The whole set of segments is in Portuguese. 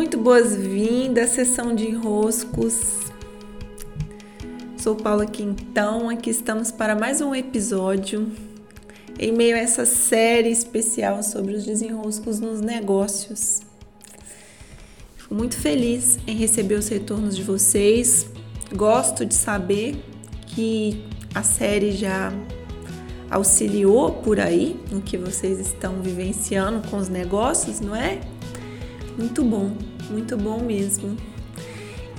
muito boas-vindas, sessão de enroscos. Sou Paula Quintão, aqui estamos para mais um episódio em meio a essa série especial sobre os desenroscos nos negócios. Fico muito feliz em receber os retornos de vocês. Gosto de saber que a série já auxiliou por aí no que vocês estão vivenciando com os negócios, não é? Muito bom, muito bom mesmo.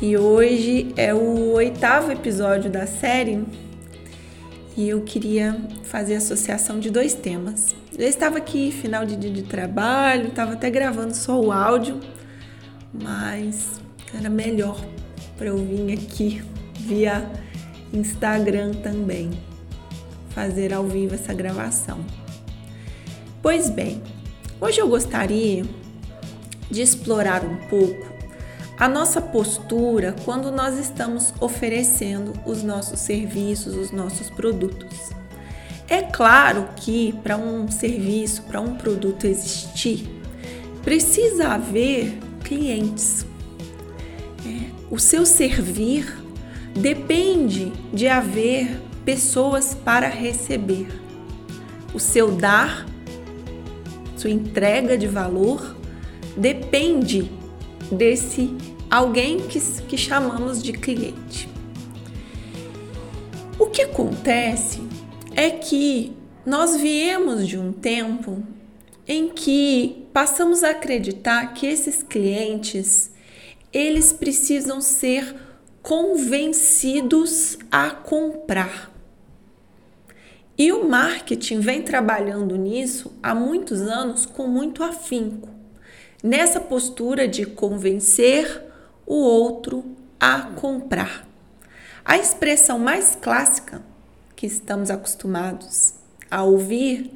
E hoje é o oitavo episódio da série e eu queria fazer associação de dois temas. Eu estava aqui, final de dia de trabalho, estava até gravando só o áudio, mas era melhor para eu vir aqui via Instagram também, fazer ao vivo essa gravação. Pois bem, hoje eu gostaria de explorar um pouco a nossa postura quando nós estamos oferecendo os nossos serviços, os nossos produtos. É claro que para um serviço, para um produto existir, precisa haver clientes. É, o seu servir depende de haver pessoas para receber. O seu dar, sua entrega de valor depende desse alguém que, que chamamos de cliente. O que acontece é que nós viemos de um tempo em que passamos a acreditar que esses clientes eles precisam ser convencidos a comprar. E o marketing vem trabalhando nisso há muitos anos com muito afinco nessa postura de convencer o outro a comprar. A expressão mais clássica que estamos acostumados a ouvir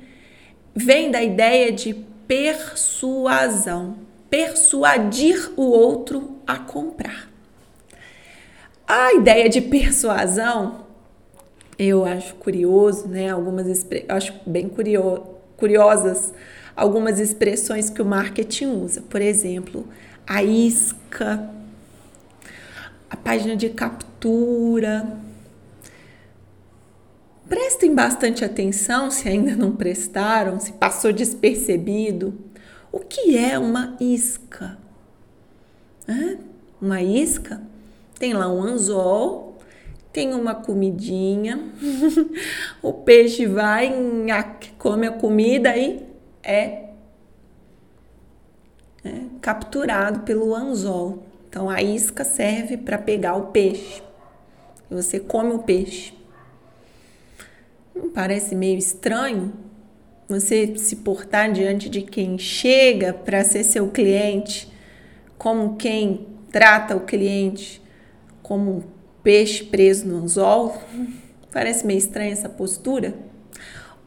vem da ideia de persuasão, persuadir o outro a comprar. A ideia de persuasão eu acho curioso, né? Algumas eu acho bem curio, curiosas algumas expressões que o marketing usa. Por exemplo, a isca, a página de captura. Prestem bastante atenção se ainda não prestaram, se passou despercebido. O que é uma isca? Uma isca tem lá um anzol, tem uma comidinha, o peixe vai, come a comida e é, é capturado pelo anzol. Então a isca serve para pegar o peixe. Você come o peixe. Não parece meio estranho você se portar diante de quem chega para ser seu cliente, como quem trata o cliente como um peixe preso no anzol? Parece meio estranha essa postura?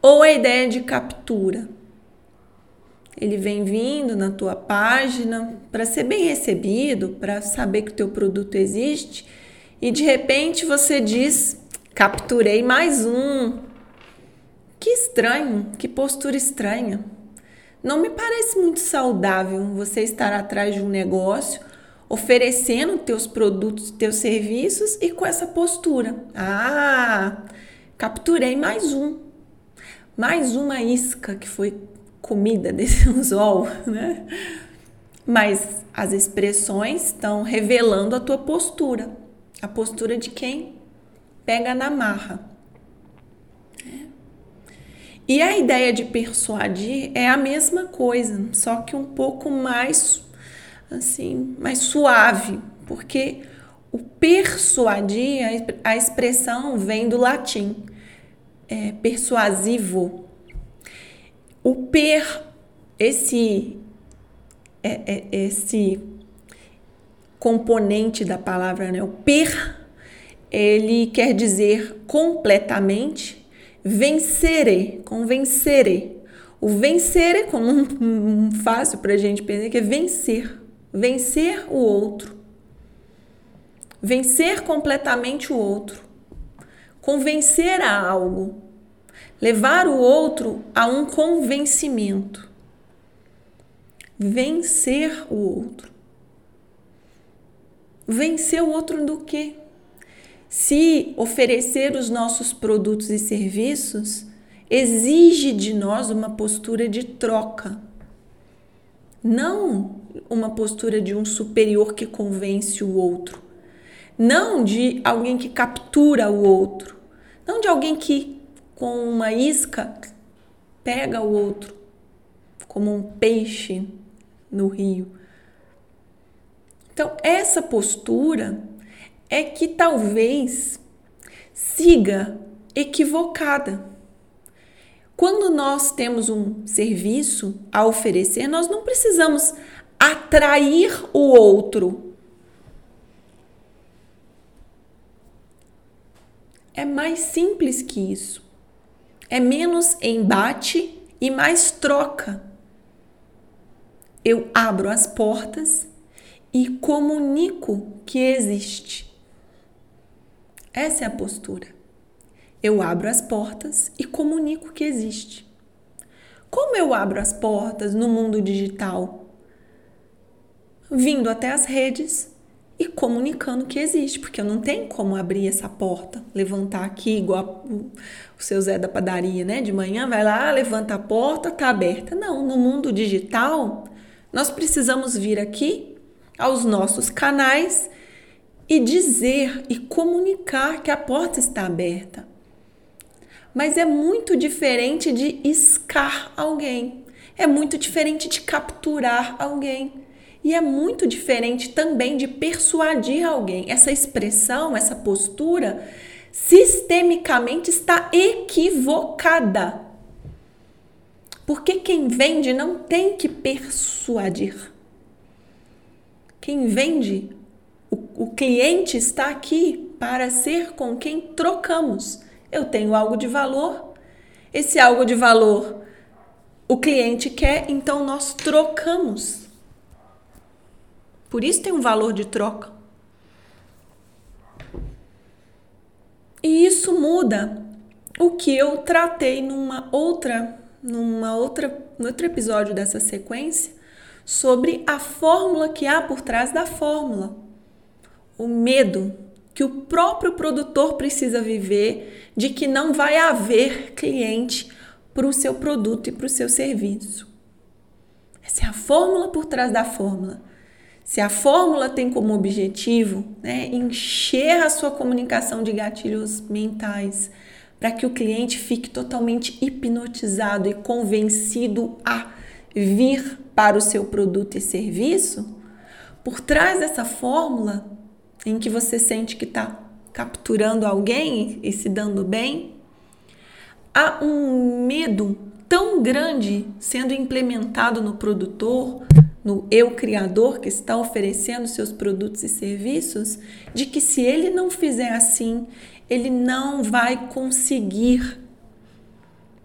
Ou a ideia de captura? Ele vem vindo na tua página para ser bem recebido, para saber que o teu produto existe e de repente você diz: "Capturei mais um". Que estranho, que postura estranha. Não me parece muito saudável você estar atrás de um negócio oferecendo teus produtos, teus serviços e com essa postura. Ah, capturei mais um. Mais uma isca que foi comida desse anzol, né? Mas as expressões estão revelando a tua postura, a postura de quem pega na marra. E a ideia de persuadir é a mesma coisa, só que um pouco mais assim, mais suave, porque o persuadir, a expressão vem do latim, é, persuasivo, o per, esse, é, é, esse componente da palavra, né? O per, ele quer dizer completamente vencerei, convencerei. O vencer é como um, um fácil para a gente pensar que é vencer, vencer o outro, vencer completamente o outro, convencer a algo levar o outro a um convencimento, vencer o outro. vencer o outro do quê? Se oferecer os nossos produtos e serviços exige de nós uma postura de troca, não uma postura de um superior que convence o outro, não de alguém que captura o outro, não de alguém que com uma isca pega o outro como um peixe no rio. Então, essa postura é que talvez siga equivocada. Quando nós temos um serviço a oferecer, nós não precisamos atrair o outro. É mais simples que isso. É menos embate e mais troca. Eu abro as portas e comunico que existe. Essa é a postura. Eu abro as portas e comunico que existe. Como eu abro as portas no mundo digital? Vindo até as redes e comunicando que existe, porque eu não tenho como abrir essa porta, levantar aqui igual o seu Zé da padaria, né? De manhã vai lá, levanta a porta, tá aberta. Não, no mundo digital, nós precisamos vir aqui aos nossos canais e dizer e comunicar que a porta está aberta. Mas é muito diferente de iscar alguém, é muito diferente de capturar alguém. E é muito diferente também de persuadir alguém. Essa expressão, essa postura, sistemicamente está equivocada. Porque quem vende não tem que persuadir. Quem vende o, o cliente está aqui para ser com quem trocamos. Eu tenho algo de valor, esse algo de valor o cliente quer, então nós trocamos. Por isso tem um valor de troca. E isso muda o que eu tratei numa outra, numa outra, no outro episódio dessa sequência sobre a fórmula que há por trás da fórmula o medo que o próprio produtor precisa viver de que não vai haver cliente para o seu produto e para o seu serviço. Essa é a fórmula por trás da fórmula. Se a fórmula tem como objetivo né, encher a sua comunicação de gatilhos mentais para que o cliente fique totalmente hipnotizado e convencido a vir para o seu produto e serviço, por trás dessa fórmula em que você sente que está capturando alguém e se dando bem, há um medo tão grande sendo implementado no produtor, no eu criador que está oferecendo seus produtos e serviços, de que se ele não fizer assim, ele não vai conseguir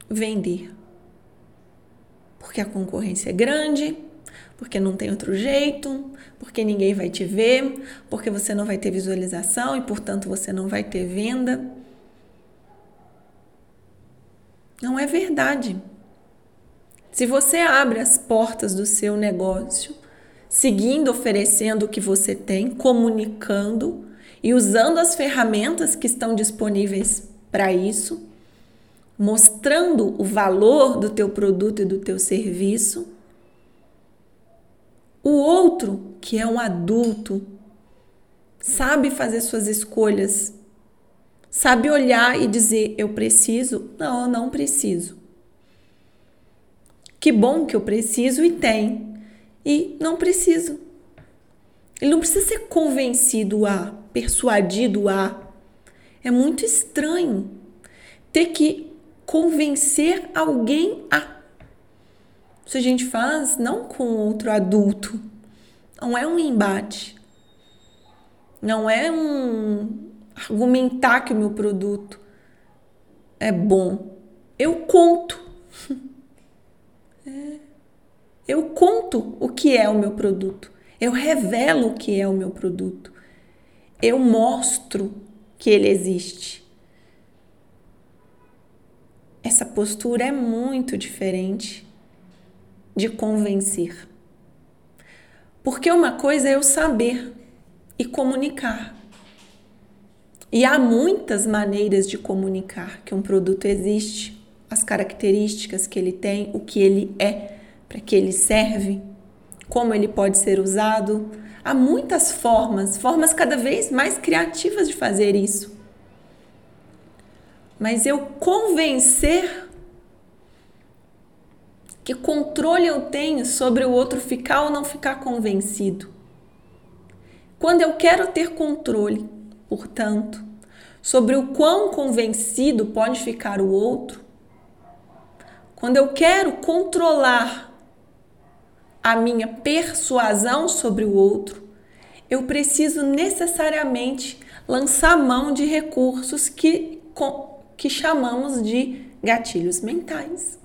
vender. Porque a concorrência é grande, porque não tem outro jeito, porque ninguém vai te ver, porque você não vai ter visualização e, portanto, você não vai ter venda. Não é verdade. Se você abre as portas do seu negócio, seguindo, oferecendo o que você tem, comunicando e usando as ferramentas que estão disponíveis para isso, mostrando o valor do teu produto e do teu serviço, o outro, que é um adulto, sabe fazer suas escolhas, sabe olhar e dizer: eu preciso, não, eu não preciso. Que bom que eu preciso e tem, e não preciso. Ele não precisa ser convencido a, persuadido a. É muito estranho ter que convencer alguém a isso a gente faz não com outro adulto. Não é um embate. Não é um argumentar que o meu produto é bom. Eu conto. É. Eu conto o que é o meu produto. Eu revelo o que é o meu produto. Eu mostro que ele existe. Essa postura é muito diferente de convencer. Porque uma coisa é eu saber, e comunicar. E há muitas maneiras de comunicar que um produto existe, as características que ele tem, o que ele é, para que ele serve, como ele pode ser usado. Há muitas formas, formas cada vez mais criativas de fazer isso. Mas eu convencer que controle eu tenho sobre o outro ficar ou não ficar convencido. Quando eu quero ter controle, portanto, sobre o quão convencido pode ficar o outro, quando eu quero controlar a minha persuasão sobre o outro, eu preciso necessariamente lançar mão de recursos que, que chamamos de gatilhos mentais.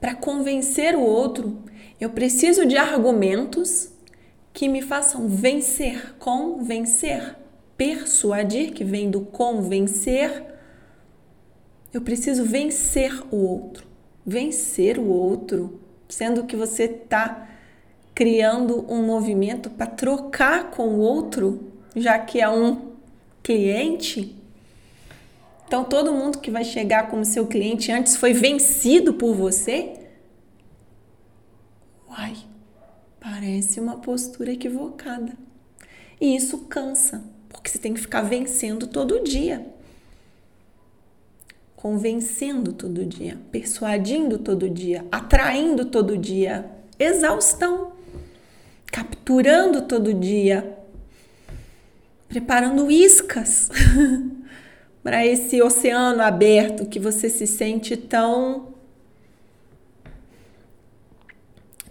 Para convencer o outro, eu preciso de argumentos que me façam vencer, convencer, persuadir, que vem do convencer. Eu preciso vencer o outro, vencer o outro, sendo que você está criando um movimento para trocar com o outro, já que é um cliente. Então, todo mundo que vai chegar como seu cliente antes foi vencido por você? Uai, Parece uma postura equivocada. E isso cansa, porque você tem que ficar vencendo todo dia. Convencendo todo dia, persuadindo todo dia, atraindo todo dia. Exaustão. Capturando todo dia. Preparando iscas para esse oceano aberto que você se sente tão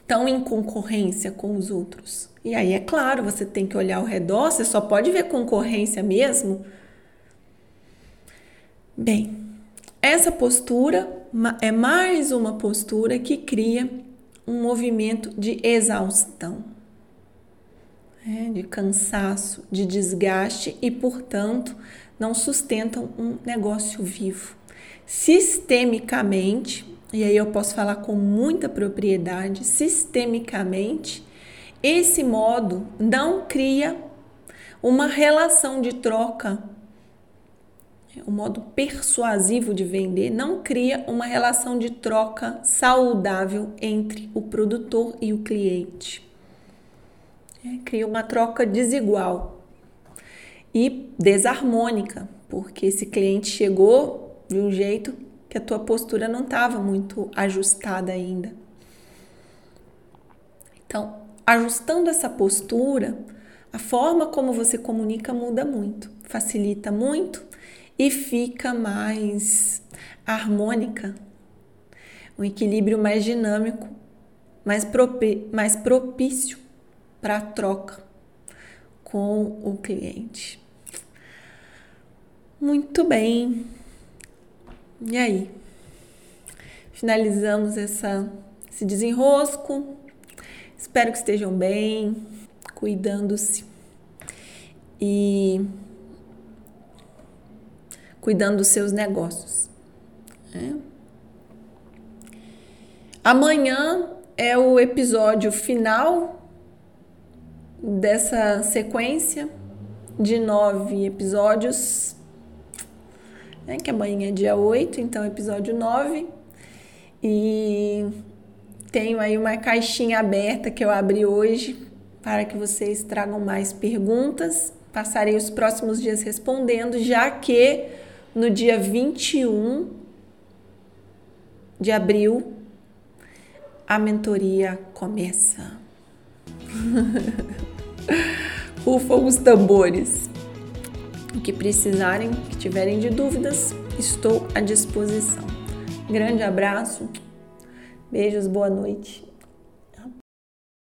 tão em concorrência com os outros. E aí, é claro, você tem que olhar ao redor, você só pode ver concorrência mesmo. Bem, essa postura é mais uma postura que cria um movimento de exaustão, né? de cansaço, de desgaste e, portanto, não sustentam um negócio vivo. Sistemicamente, e aí eu posso falar com muita propriedade, sistemicamente, esse modo não cria uma relação de troca. O modo persuasivo de vender não cria uma relação de troca saudável entre o produtor e o cliente. É, cria uma troca desigual e desarmônica, porque esse cliente chegou de um jeito que a tua postura não estava muito ajustada ainda. Então, ajustando essa postura, a forma como você comunica muda muito, facilita muito e fica mais harmônica, um equilíbrio mais dinâmico, mais, mais propício para a troca com o cliente. Muito bem. E aí? Finalizamos essa, esse desenrosco. Espero que estejam bem, cuidando-se e cuidando dos seus negócios. É. Amanhã é o episódio final dessa sequência de nove episódios né? Que amanhã é dia 8, então episódio 9. E tenho aí uma caixinha aberta que eu abri hoje para que vocês tragam mais perguntas. Passarei os próximos dias respondendo, já que no dia 21 de abril a mentoria começa. Rufam os tambores. O que precisarem, que tiverem de dúvidas, estou à disposição. Grande abraço, beijos, boa noite.